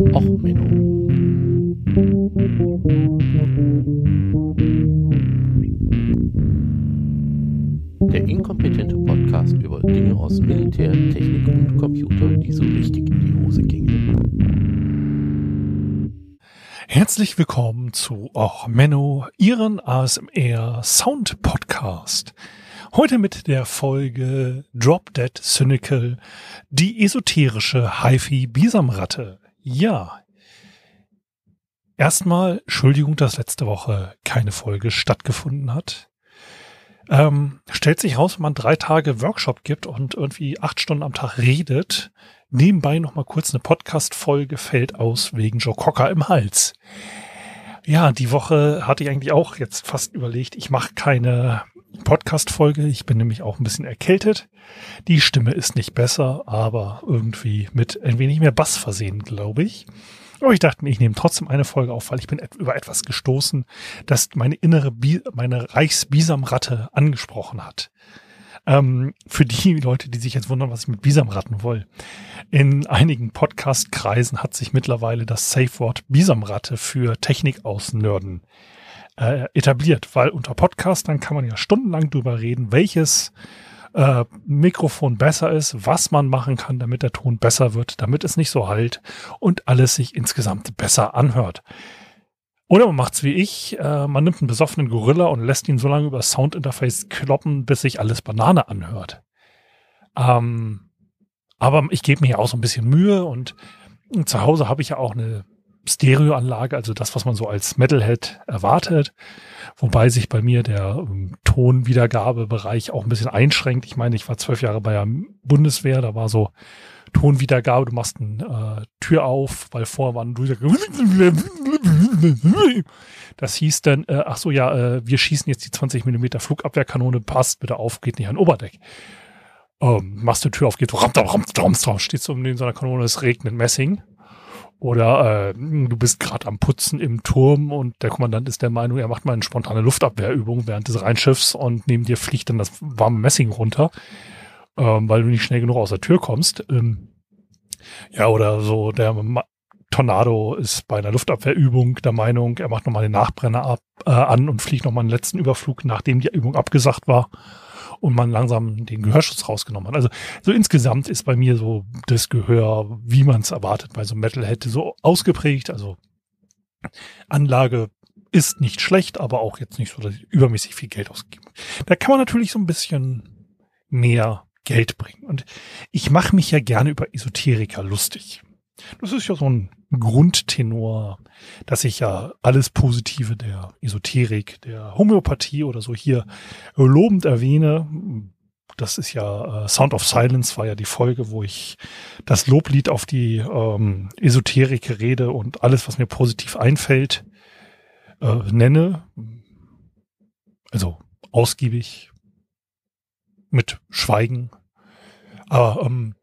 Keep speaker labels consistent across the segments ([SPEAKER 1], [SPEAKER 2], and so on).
[SPEAKER 1] Och, Menno. Der inkompetente Podcast über Dinge aus Militär, Technik und Computer, die so richtig in die Hose gingen.
[SPEAKER 2] Herzlich willkommen zu Och Menno, Ihren ASMR Sound Podcast. Heute mit der Folge Drop Dead Cynical, die esoterische HiFi-Bisamratte. Ja. Erstmal Entschuldigung, dass letzte Woche keine Folge stattgefunden hat. Ähm, stellt sich raus, wenn man drei Tage Workshop gibt und irgendwie acht Stunden am Tag redet, nebenbei noch mal kurz eine Podcast-Folge fällt aus wegen Joe Cocker im Hals. Ja, die Woche hatte ich eigentlich auch jetzt fast überlegt, ich mache keine Podcast-Folge. Ich bin nämlich auch ein bisschen erkältet. Die Stimme ist nicht besser, aber irgendwie mit ein wenig mehr Bass versehen, glaube ich. Aber ich dachte mir, ich nehme trotzdem eine Folge auf, weil ich bin über etwas gestoßen, das meine innere, Bi meine Reichsbisamratte angesprochen hat. Ähm, für die Leute, die sich jetzt wundern, was ich mit Bisamratten will. In einigen Podcast-Kreisen hat sich mittlerweile das Safe-Wort Bisamratte für Technik aus Nörden äh, etabliert, weil unter Podcastern kann man ja stundenlang drüber reden, welches äh, Mikrofon besser ist, was man machen kann, damit der Ton besser wird, damit es nicht so halt und alles sich insgesamt besser anhört. Oder man macht's wie ich, äh, man nimmt einen besoffenen Gorilla und lässt ihn so lange über Soundinterface kloppen, bis sich alles Banane anhört. Ähm, aber ich gebe mir auch so ein bisschen Mühe und zu Hause habe ich ja auch eine Stereoanlage, also das, was man so als Metalhead erwartet. Wobei sich bei mir der ähm, Tonwiedergabebereich auch ein bisschen einschränkt. Ich meine, ich war zwölf Jahre bei der Bundeswehr, da war so Tonwiedergabe, du machst eine äh, Tür auf, weil vorher waren du das hieß dann, äh, ach so, ja, äh, wir schießen jetzt die 20 Millimeter Flugabwehrkanone, passt bitte auf, geht nicht an Oberdeck. Ähm, machst du Tür auf, geht ram, ram, ram, ram, steht so in so einer Kanone, es regnet Messing. Oder äh, du bist gerade am Putzen im Turm und der Kommandant ist der Meinung, er macht mal eine spontane Luftabwehrübung während des Reinschiffs und neben dir fliegt dann das warme Messing runter, ähm, weil du nicht schnell genug aus der Tür kommst. Ähm, ja, oder so der Ma Tornado ist bei einer Luftabwehrübung der Meinung, er macht nochmal den Nachbrenner ab, äh, an und fliegt nochmal einen letzten Überflug, nachdem die Übung abgesagt war und man langsam den Gehörschutz rausgenommen hat. Also so insgesamt ist bei mir so das Gehör, wie man es erwartet, bei so Metal hätte so ausgeprägt. Also Anlage ist nicht schlecht, aber auch jetzt nicht so, dass ich übermäßig viel Geld ausgebe. Da kann man natürlich so ein bisschen mehr Geld bringen. Und ich mache mich ja gerne über Esoteriker lustig. Das ist ja so ein Grundtenor, dass ich ja alles Positive der Esoterik, der Homöopathie oder so hier lobend erwähne. Das ist ja äh, Sound of Silence war ja die Folge, wo ich das Loblied auf die ähm, Esoterik rede und alles, was mir positiv einfällt, äh, nenne. Also ausgiebig mit Schweigen. Aber ähm,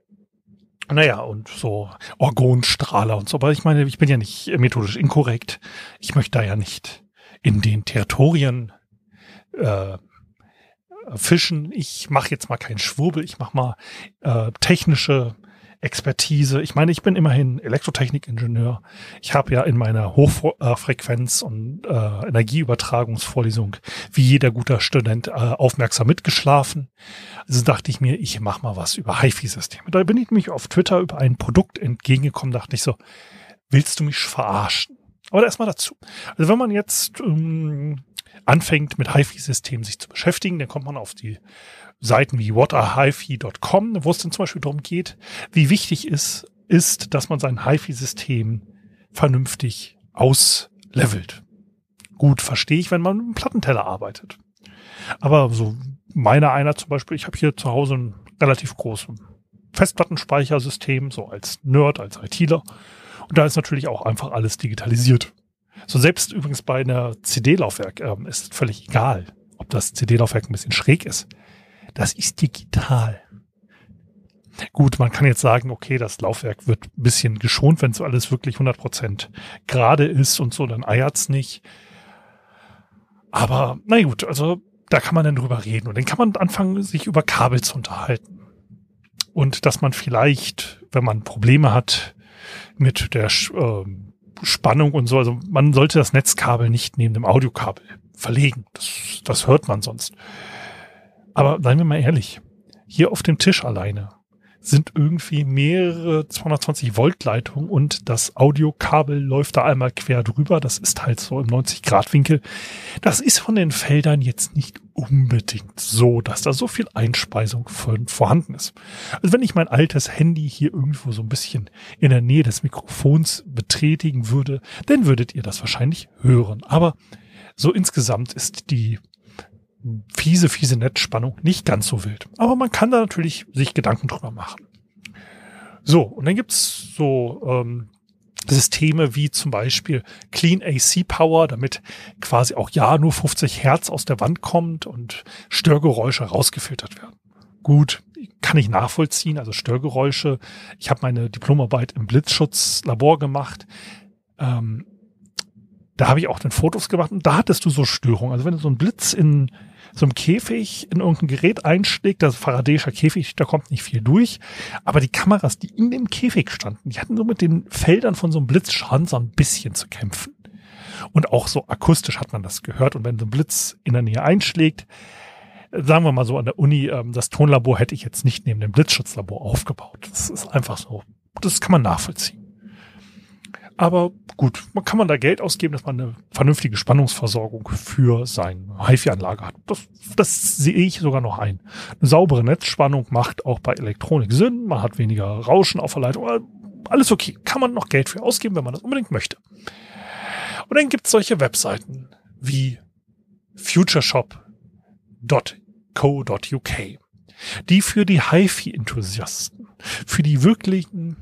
[SPEAKER 2] naja, und so Orgonstrahler und so. Aber ich meine, ich bin ja nicht methodisch inkorrekt. Ich möchte da ja nicht in den Territorien äh, fischen. Ich mache jetzt mal keinen Schwurbel. Ich mache mal äh, technische Expertise. Ich meine, ich bin immerhin Elektrotechnikingenieur. Ich habe ja in meiner Hochfrequenz- und äh, Energieübertragungsvorlesung wie jeder guter Student äh, aufmerksam mitgeschlafen. Also dachte ich mir, ich mache mal was über HiFi-Systeme. Da bin ich nämlich auf Twitter über ein Produkt entgegengekommen, dachte ich so, willst du mich verarschen? Aber erstmal dazu. Also wenn man jetzt ähm, anfängt mit HiFi-Systemen sich zu beschäftigen, dann kommt man auf die Seiten wie whatahifi.com, wo es dann zum Beispiel darum geht, wie wichtig es ist, dass man sein HiFi-System vernünftig auslevelt. Gut, verstehe ich, wenn man mit einem Plattenteller arbeitet. Aber so meiner einer zum Beispiel, ich habe hier zu Hause ein relativ großes Festplattenspeichersystem, so als Nerd, als ITler. Und da ist natürlich auch einfach alles digitalisiert. So selbst übrigens bei einer CD-Laufwerk ähm, ist völlig egal, ob das CD-Laufwerk ein bisschen schräg ist. Das ist digital. Gut, man kann jetzt sagen, okay, das Laufwerk wird ein bisschen geschont, wenn so alles wirklich 100% gerade ist und so, dann eiert's nicht. Aber na gut, also da kann man dann drüber reden und dann kann man anfangen, sich über Kabel zu unterhalten. Und dass man vielleicht, wenn man Probleme hat, mit der äh, Spannung und so. Also man sollte das Netzkabel nicht neben dem Audiokabel verlegen. Das, das hört man sonst. Aber seien wir mal ehrlich, hier auf dem Tisch alleine sind irgendwie mehrere 220 Volt Leitungen und das Audiokabel läuft da einmal quer drüber. Das ist halt so im 90 Grad Winkel. Das ist von den Feldern jetzt nicht unbedingt so, dass da so viel Einspeisung vorhanden ist. Also wenn ich mein altes Handy hier irgendwo so ein bisschen in der Nähe des Mikrofons betätigen würde, dann würdet ihr das wahrscheinlich hören. Aber so insgesamt ist die fiese, fiese Netzspannung nicht ganz so wild. Aber man kann da natürlich sich Gedanken drüber machen. So, und dann gibt's so ähm, Systeme wie zum Beispiel Clean AC Power, damit quasi auch ja nur 50 Hertz aus der Wand kommt und Störgeräusche rausgefiltert werden. Gut, kann ich nachvollziehen, also Störgeräusche. Ich habe meine Diplomarbeit im Blitzschutzlabor gemacht. Ähm, da habe ich auch dann Fotos gemacht und da hattest du so Störungen. Also wenn so einen Blitz in so einem Käfig in irgendein Gerät einschlägt, das Faradayischer Käfig, da kommt nicht viel durch. Aber die Kameras, die in dem Käfig standen, die hatten so mit den Feldern von so einem Blitzschaden so ein bisschen zu kämpfen. Und auch so akustisch hat man das gehört. Und wenn so ein Blitz in der Nähe einschlägt, sagen wir mal so an der Uni, ähm, das Tonlabor hätte ich jetzt nicht neben dem Blitzschutzlabor aufgebaut. Das ist einfach so. Das kann man nachvollziehen. Aber gut, man kann man da Geld ausgeben, dass man eine vernünftige Spannungsversorgung für seine HiFi-Anlage hat. Das, das sehe ich sogar noch ein. Eine saubere Netzspannung macht auch bei Elektronik Sinn. Man hat weniger Rauschen auf der Leitung. Alles okay. Kann man noch Geld für ausgeben, wenn man das unbedingt möchte. Und dann gibt es solche Webseiten wie futureshop.co.uk, die für die HiFi-Enthusiasten, für die wirklichen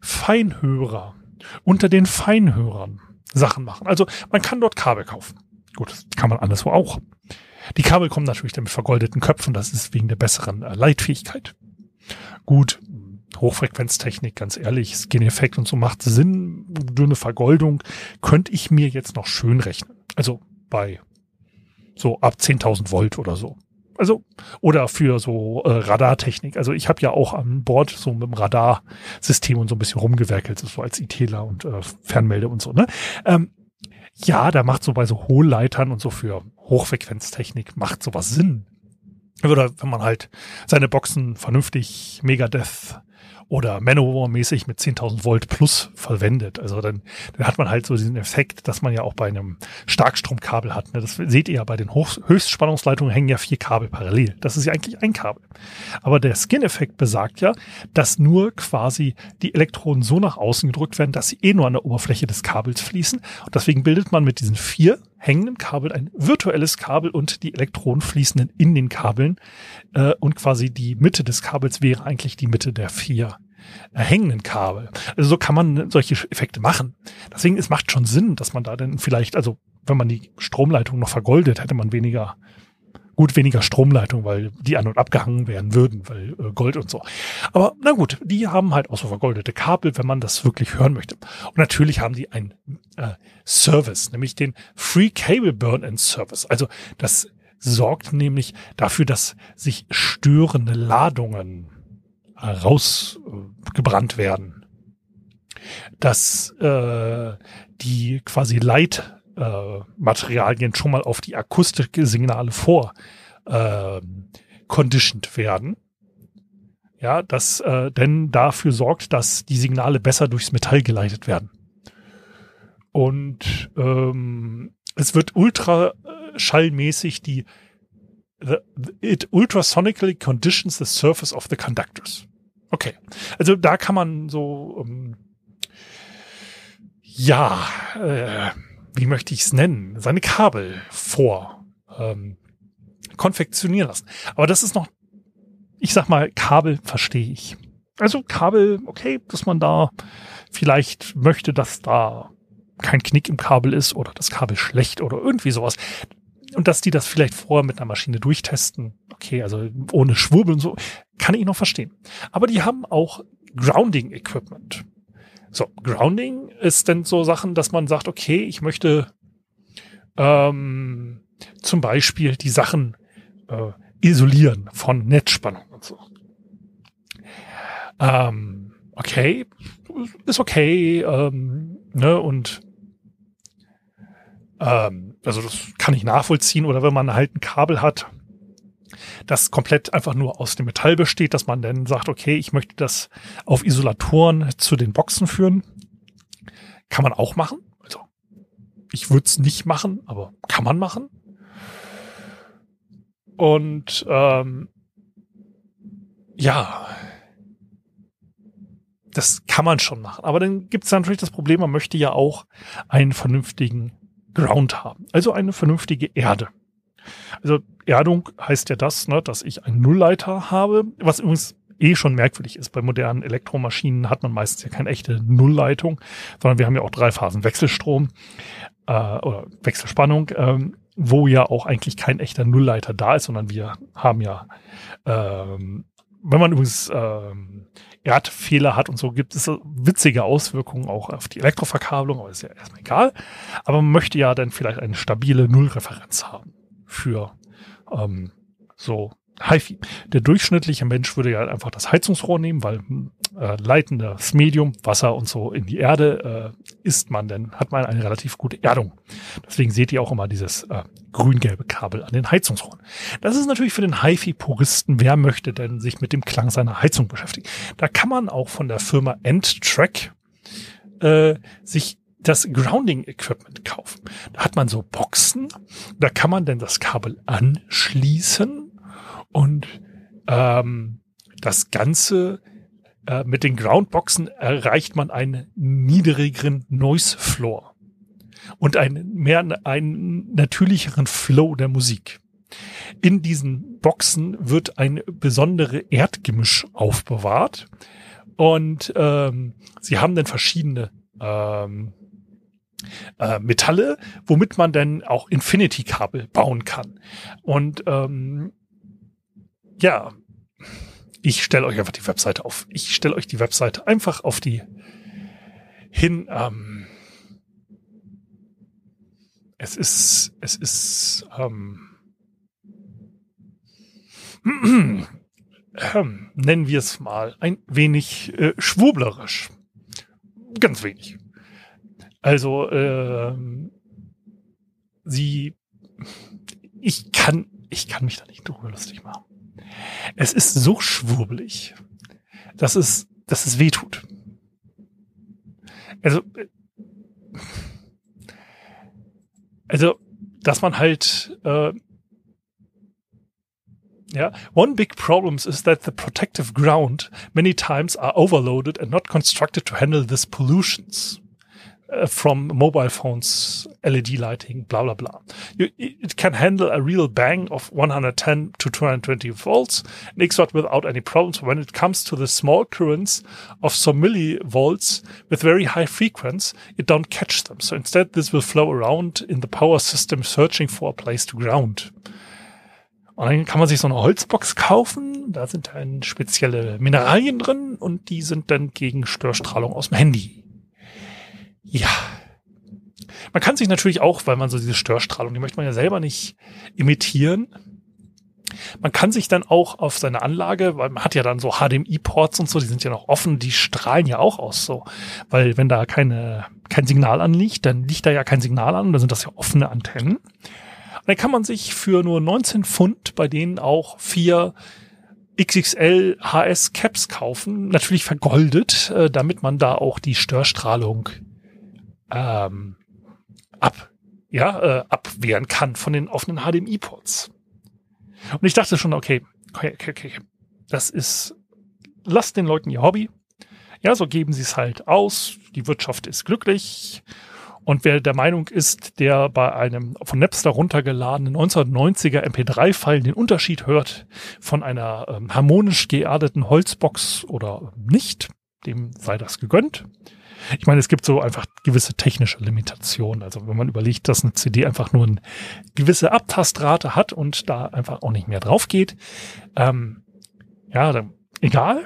[SPEAKER 2] Feinhörer unter den Feinhörern Sachen machen. Also man kann dort Kabel kaufen. Gut, das kann man anderswo auch. Die Kabel kommen natürlich dann mit vergoldeten Köpfen, das ist wegen der besseren äh, Leitfähigkeit. Gut, Hochfrequenztechnik, ganz ehrlich, Skin-Effekt und so macht Sinn. Dünne Vergoldung könnte ich mir jetzt noch schön rechnen. Also bei so ab 10.000 Volt oder so. Also, oder für so äh, Radartechnik. Also ich habe ja auch an Bord so mit dem Radarsystem und so ein bisschen rumgewerkelt, so als ITler und äh, Fernmelde und so, ne? Ähm, ja, da macht so bei so Hohlleitern und so für Hochfrequenztechnik macht sowas Sinn. Oder wenn man halt seine Boxen vernünftig Megadeth oder Manowar-mäßig mit 10.000 Volt plus verwendet. Also dann, dann hat man halt so diesen Effekt, dass man ja auch bei einem Starkstromkabel hat. Ne? Das seht ihr ja bei den Hoch Höchstspannungsleitungen hängen ja vier Kabel parallel. Das ist ja eigentlich ein Kabel. Aber der Skin-Effekt besagt ja, dass nur quasi die Elektronen so nach außen gedrückt werden, dass sie eh nur an der Oberfläche des Kabels fließen. Und deswegen bildet man mit diesen vier hängenden Kabel ein virtuelles Kabel und die Elektronen fließen in den Kabeln äh, und quasi die Mitte des Kabels wäre eigentlich die Mitte der vier äh, hängenden Kabel. Also so kann man solche Effekte machen. Deswegen es macht schon Sinn, dass man da dann vielleicht, also wenn man die Stromleitung noch vergoldet, hätte man weniger gut weniger Stromleitung, weil die an und abgehangen werden würden, weil äh, Gold und so. Aber na gut, die haben halt auch so vergoldete Kabel, wenn man das wirklich hören möchte. Und natürlich haben die einen äh, Service, nämlich den Free Cable Burn-in Service. Also das sorgt nämlich dafür, dass sich störende Ladungen rausgebrannt werden. Dass äh, die quasi Leit äh, Materialien schon mal auf die Akustiksignale vor äh, conditioned werden. Ja, das äh, denn dafür sorgt, dass die Signale besser durchs Metall geleitet werden. Und ähm, es wird ultraschallmäßig die the, it ultrasonically conditions the surface of the conductors. Okay, also da kann man so ähm, ja äh, wie möchte ich es nennen, seine Kabel vor ähm, konfektionieren lassen. Aber das ist noch, ich sag mal, Kabel verstehe ich. Also Kabel, okay, dass man da vielleicht möchte, dass da kein Knick im Kabel ist oder das Kabel schlecht oder irgendwie sowas. Und dass die das vielleicht vorher mit einer Maschine durchtesten. Okay, also ohne Schwurbel und so, kann ich noch verstehen. Aber die haben auch Grounding Equipment. So, Grounding ist dann so Sachen, dass man sagt, okay, ich möchte ähm, zum Beispiel die Sachen äh, isolieren von Netzspannung und so. Ähm, okay, ist okay, ähm, ne, und ähm, also das kann ich nachvollziehen. Oder wenn man halt ein Kabel hat, das komplett einfach nur aus dem Metall besteht, dass man dann sagt, okay, ich möchte das auf Isolatoren zu den Boxen führen. Kann man auch machen. Also ich würde es nicht machen, aber kann man machen. Und ähm, ja, das kann man schon machen. Aber dann gibt es natürlich das Problem, man möchte ja auch einen vernünftigen Ground haben, also eine vernünftige Erde. Also Erdung heißt ja das, ne, dass ich einen Nullleiter habe, was übrigens eh schon merkwürdig ist. Bei modernen Elektromaschinen hat man meistens ja keine echte Nullleitung, sondern wir haben ja auch drei Phasen Wechselstrom äh, oder Wechselspannung, ähm, wo ja auch eigentlich kein echter Nullleiter da ist, sondern wir haben ja ähm, wenn man übrigens ähm, Erdfehler hat und so, gibt es witzige Auswirkungen auch auf die Elektroverkabelung, aber ist ja erstmal egal. Aber man möchte ja dann vielleicht eine stabile Nullreferenz haben für ähm, so HiFi. Der durchschnittliche Mensch würde ja einfach das Heizungsrohr nehmen, weil äh, leitendes Medium, Wasser und so in die Erde äh, isst man, dann hat man eine relativ gute Erdung. Deswegen seht ihr auch immer dieses äh, grün-gelbe Kabel an den Heizungsrohren. Das ist natürlich für den HiFi-Puristen, wer möchte denn sich mit dem Klang seiner Heizung beschäftigen. Da kann man auch von der Firma Endtrack äh, sich das Grounding Equipment kaufen. Da hat man so Boxen, da kann man denn das Kabel anschließen und ähm, das Ganze äh, mit den Groundboxen erreicht man einen niedrigeren Noise Floor und einen mehr einen natürlicheren Flow der Musik. In diesen Boxen wird ein besondere Erdgemisch aufbewahrt und ähm, sie haben dann verschiedene ähm, äh, Metalle, womit man dann auch Infinity-Kabel bauen kann. Und ähm, ja, ich stelle euch einfach die Webseite auf. Ich stelle euch die Webseite einfach auf die hin. Ähm, es ist, es ist, ähm, ähm, nennen wir es mal ein wenig äh, schwurblerisch. Ganz wenig. Also, äh, sie, ich kann, ich kann mich da nicht drüber lustig machen. Es ist so schwurbelig, dass es, dass es weh tut. Also, also, dass man halt, äh, ja, one big problem is that the protective ground many times are overloaded and not constructed to handle these pollutions. Uh, from mobile phones, LED lighting, blah, blah, blah. You, it can handle a real bang of 110 to 220 volts and exert without any problems. When it comes to the small currents of some millivolts with very high frequency, it don't catch them. So instead, this will flow around in the power system searching for a place to ground. Und dann kann man sich so eine Holzbox kaufen. Da sind dann spezielle Mineralien drin und die sind dann gegen Störstrahlung aus dem Handy ja. Man kann sich natürlich auch, weil man so diese Störstrahlung, die möchte man ja selber nicht imitieren. Man kann sich dann auch auf seine Anlage, weil man hat ja dann so HDMI-Ports und so, die sind ja noch offen, die strahlen ja auch aus so. Weil wenn da keine, kein Signal anliegt, dann liegt da ja kein Signal an, dann sind das ja offene Antennen. Und dann kann man sich für nur 19 Pfund bei denen auch vier XXL HS Caps kaufen, natürlich vergoldet, äh, damit man da auch die Störstrahlung ähm, ab, ja, äh, abwehren kann von den offenen HDMI-Ports. Und ich dachte schon, okay, okay, okay, okay, das ist, lasst den Leuten ihr Hobby. Ja, so geben sie es halt aus. Die Wirtschaft ist glücklich. Und wer der Meinung ist, der bei einem von Napster runtergeladenen 1990er MP3-File den Unterschied hört von einer ähm, harmonisch geerdeten Holzbox oder nicht, dem sei das gegönnt. Ich meine, es gibt so einfach gewisse technische Limitationen. Also wenn man überlegt, dass eine CD einfach nur eine gewisse Abtastrate hat und da einfach auch nicht mehr drauf geht, ähm, ja, dann egal.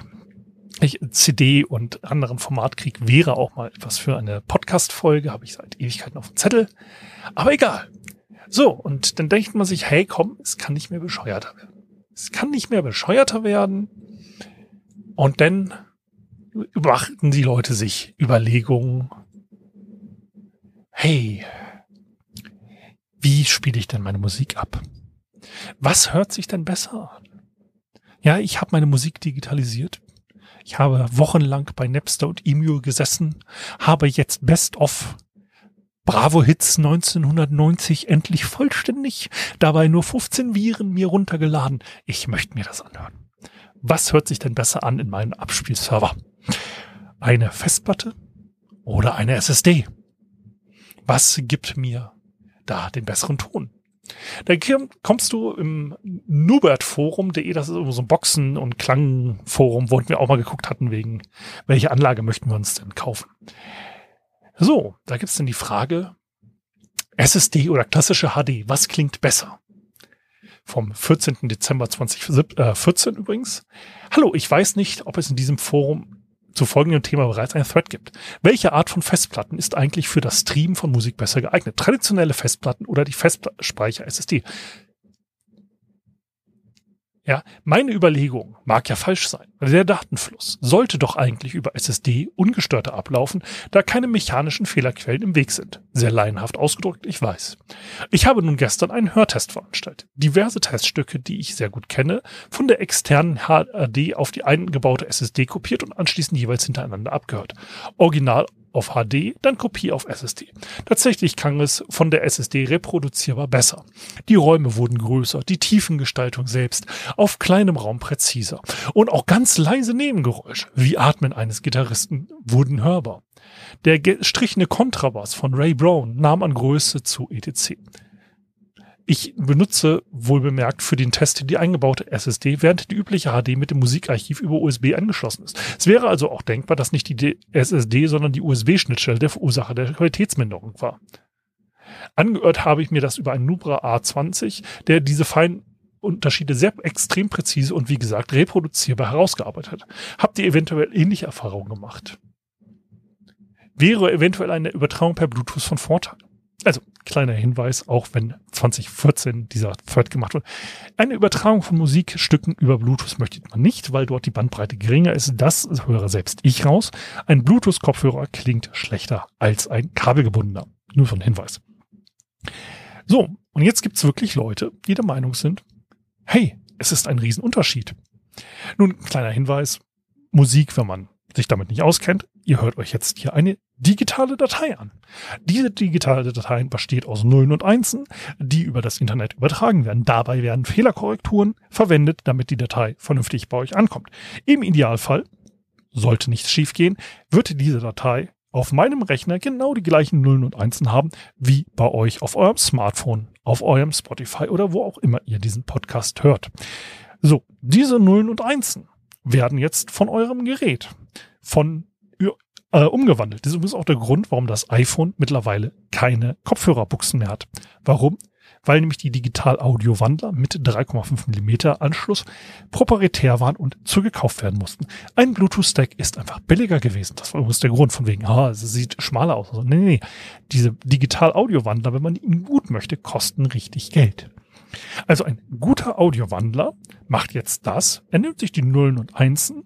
[SPEAKER 2] Ich, CD und anderen Formatkrieg wäre auch mal etwas für eine Podcast-Folge, habe ich seit Ewigkeiten auf dem Zettel. Aber egal. So, und dann denkt man sich, hey, komm, es kann nicht mehr bescheuerter werden. Es kann nicht mehr bescheuerter werden. Und dann machten die Leute sich Überlegungen, hey, wie spiele ich denn meine Musik ab? Was hört sich denn besser an? Ja, ich habe meine Musik digitalisiert. Ich habe wochenlang bei Napster und Emule gesessen, habe jetzt Best of Bravo Hits 1990 endlich vollständig, dabei nur 15 Viren mir runtergeladen. Ich möchte mir das anhören. Was hört sich denn besser an in meinem Abspielserver? Eine Festplatte oder eine SSD? Was gibt mir da den besseren Ton? Da kommst du im Nubert-Forum.de, das ist so ein Boxen- und Klangforum, wo wir auch mal geguckt hatten, wegen welche Anlage möchten wir uns denn kaufen. So, da gibt's dann die Frage, SSD oder klassische HD, was klingt besser? Vom 14. Dezember 2014 übrigens. Hallo, ich weiß nicht, ob es in diesem Forum zu folgendem Thema bereits ein Thread gibt. Welche Art von Festplatten ist eigentlich für das Streamen von Musik besser geeignet? Traditionelle Festplatten oder die Festspeicher SSD? Ja, meine Überlegung mag ja falsch sein. Der Datenfluss sollte doch eigentlich über SSD ungestörter ablaufen, da keine mechanischen Fehlerquellen im Weg sind. Sehr laienhaft ausgedrückt, ich weiß. Ich habe nun gestern einen Hörtest veranstaltet. Diverse Teststücke, die ich sehr gut kenne, von der externen HAD auf die eingebaute SSD kopiert und anschließend jeweils hintereinander abgehört. Original auf HD, dann Kopie auf SSD. Tatsächlich klang es von der SSD reproduzierbar besser. Die Räume wurden größer, die Tiefengestaltung selbst auf kleinem Raum präziser und auch ganz leise Nebengeräusche, wie Atmen eines Gitarristen, wurden hörbar. Der gestrichene Kontrabass von Ray Brown nahm an Größe zu etc. Ich benutze wohl bemerkt für den Test die eingebaute SSD, während die übliche HD mit dem Musikarchiv über USB angeschlossen ist. Es wäre also auch denkbar, dass nicht die SSD, sondern die USB-Schnittstelle der Verursacher der Qualitätsminderung war. Angehört habe ich mir das über einen Nubra A20, der diese feinen Unterschiede sehr extrem präzise und wie gesagt reproduzierbar herausgearbeitet hat. Habt ihr eventuell ähnliche Erfahrungen gemacht? Wäre eventuell eine Übertragung per Bluetooth von Vorteil? Also kleiner Hinweis, auch wenn 2014 dieser Thread gemacht wurde. Eine Übertragung von Musikstücken über Bluetooth möchte man nicht, weil dort die Bandbreite geringer ist. Das höre selbst ich raus. Ein Bluetooth-Kopfhörer klingt schlechter als ein kabelgebundener. Nur so ein Hinweis. So, und jetzt gibt's wirklich Leute, die der Meinung sind, hey, es ist ein Riesenunterschied. Nun, kleiner Hinweis, Musik, wenn man sich damit nicht auskennt, ihr hört euch jetzt hier eine digitale Datei an. Diese digitale Datei besteht aus Nullen und Einsen, die über das Internet übertragen werden. Dabei werden Fehlerkorrekturen verwendet, damit die Datei vernünftig bei euch ankommt. Im Idealfall, sollte nichts schiefgehen, wird diese Datei auf meinem Rechner genau die gleichen Nullen und Einsen haben, wie bei euch auf eurem Smartphone, auf eurem Spotify oder wo auch immer ihr diesen Podcast hört. So, diese Nullen und Einsen werden jetzt von eurem Gerät von äh, umgewandelt. Das ist übrigens auch der Grund, warum das iPhone mittlerweile keine Kopfhörerbuchsen mehr hat. Warum? Weil nämlich die Digital-Audio-Wandler mit 3,5 Millimeter Anschluss proprietär waren und zugekauft werden mussten. Ein Bluetooth-Stack ist einfach billiger gewesen. Das war übrigens der Grund von wegen, ah, es sieht schmaler aus. Also, nee, nee, diese Digital-Audio-Wandler, wenn man ihn gut möchte, kosten richtig Geld. Also ein guter Audiowandler macht jetzt das. Er nimmt sich die Nullen und Einsen,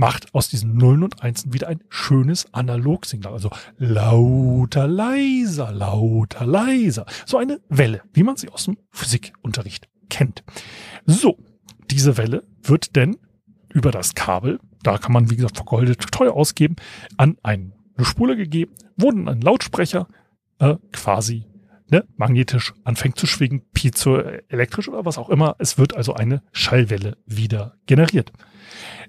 [SPEAKER 2] macht aus diesen Nullen und Einsen wieder ein schönes Analogsignal. Also lauter, leiser, lauter, leiser. So eine Welle, wie man sie aus dem Physikunterricht kennt. So, diese Welle wird denn über das Kabel, da kann man wie gesagt vergoldet teuer ausgeben, an eine Spule gegeben, wurden ein Lautsprecher äh, quasi ne, magnetisch anfängt zu schwingen, piezoelektrisch oder was auch immer. Es wird also eine Schallwelle wieder generiert.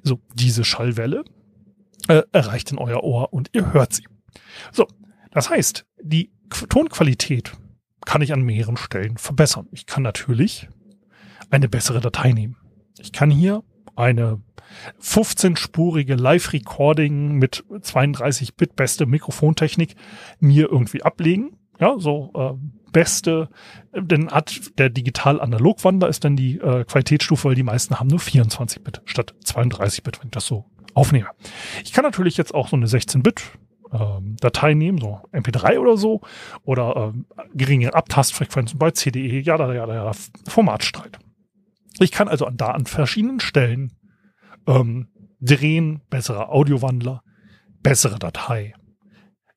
[SPEAKER 2] So, diese Schallwelle äh, erreicht in euer Ohr und ihr hört sie. So, das heißt, die Tonqualität kann ich an mehreren Stellen verbessern. Ich kann natürlich eine bessere Datei nehmen. Ich kann hier eine 15-spurige Live-Recording mit 32-Bit beste Mikrofontechnik mir irgendwie ablegen ja, so äh, beste, denn hat der Digital-Analog-Wandler ist dann die äh, Qualitätsstufe, weil die meisten haben nur 24-Bit statt 32-Bit, wenn ich das so aufnehme. Ich kann natürlich jetzt auch so eine 16-Bit ähm, Datei nehmen, so MP3 oder so, oder ähm, geringe Abtastfrequenzen bei CDE, ja, da, ja, da, Formatstreit. Ich kann also da an verschiedenen Stellen ähm, Drehen, besserer Audiowandler, bessere Datei.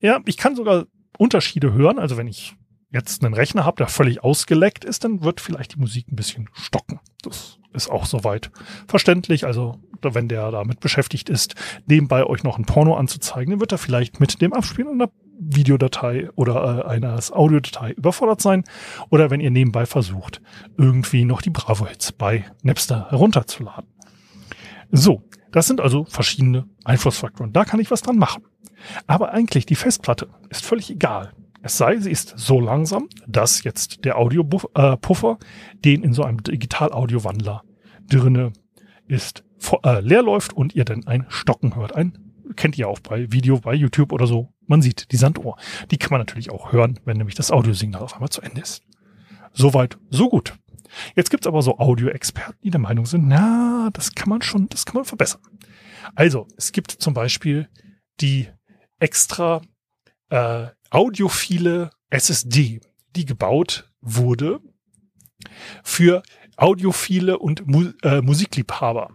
[SPEAKER 2] Ja, ich kann sogar Unterschiede hören. Also wenn ich jetzt einen Rechner habe, der völlig ausgeleckt ist, dann wird vielleicht die Musik ein bisschen stocken. Das ist auch soweit verständlich. Also wenn der damit beschäftigt ist, nebenbei euch noch ein Porno anzuzeigen, dann wird er vielleicht mit dem Abspielen einer Videodatei oder äh, einer Audiodatei überfordert sein. Oder wenn ihr nebenbei versucht, irgendwie noch die Bravo-Hits bei Napster herunterzuladen. So, das sind also verschiedene Einflussfaktoren. Da kann ich was dran machen. Aber eigentlich die Festplatte ist völlig egal. Es sei, sie ist so langsam, dass jetzt der Audio-Puffer, äh, den in so einem Digital-Audio-Wandler drinne ist, äh, leer läuft und ihr dann ein Stocken hört. Ein kennt ihr auch bei Video, bei YouTube oder so. Man sieht die Sanduhr. Die kann man natürlich auch hören, wenn nämlich das Audiosignal auf einmal zu Ende ist. Soweit, so gut. Jetzt gibt's aber so Audio-Experten, die der Meinung sind, na, das kann man schon, das kann man verbessern. Also, es gibt zum Beispiel die extra äh, audiophile SSD, die gebaut wurde für audiophile und Mu äh, Musikliebhaber.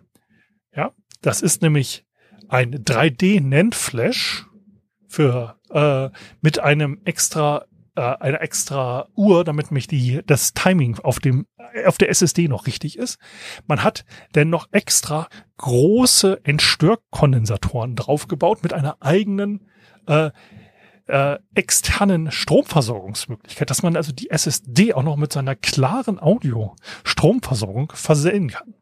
[SPEAKER 2] Ja, das ist nämlich ein 3D-NAND-Flash für äh, mit einem extra äh, eine extra Uhr, damit mich die das Timing auf dem auf der SSD noch richtig ist. Man hat denn noch extra große Entstörkondensatoren draufgebaut mit einer eigenen äh, äh, externen Stromversorgungsmöglichkeit, dass man also die SSD auch noch mit seiner klaren Audio-Stromversorgung versehen kann.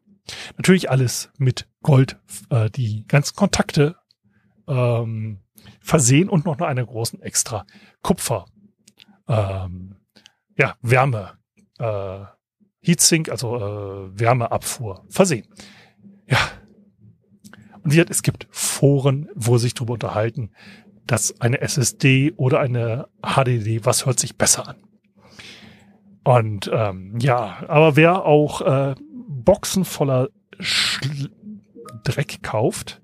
[SPEAKER 2] Natürlich alles mit Gold, äh, die ganzen Kontakte ähm, versehen und noch eine großen extra Kupfer, ähm, ja, Wärme, äh, Heatsink, also äh, Wärmeabfuhr versehen. Ja. Und wie gesagt, es gibt Foren, wo sich darüber unterhalten, dass eine SSD oder eine HDD, was hört sich besser an? Und ähm, ja, aber wer auch äh, Boxen voller Schl Dreck kauft,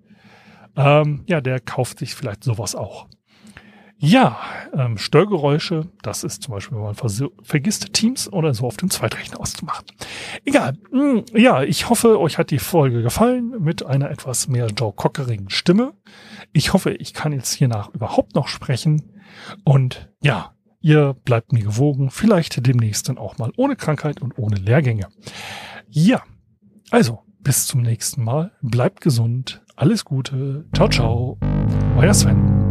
[SPEAKER 2] ähm, ja, der kauft sich vielleicht sowas auch. Ja, ähm, Störgeräusche, das ist zum Beispiel, wenn man vergisst, Teams oder so auf dem Zweitrechner auszumachen. Egal. Hm, ja, ich hoffe, euch hat die Folge gefallen mit einer etwas mehr Joe Cockerigen Stimme. Ich hoffe, ich kann jetzt hiernach überhaupt noch sprechen. Und ja, ihr bleibt mir gewogen. Vielleicht demnächst dann auch mal ohne Krankheit und ohne Lehrgänge. Ja, also bis zum nächsten Mal. Bleibt gesund. Alles Gute. Ciao, ciao. Euer Sven.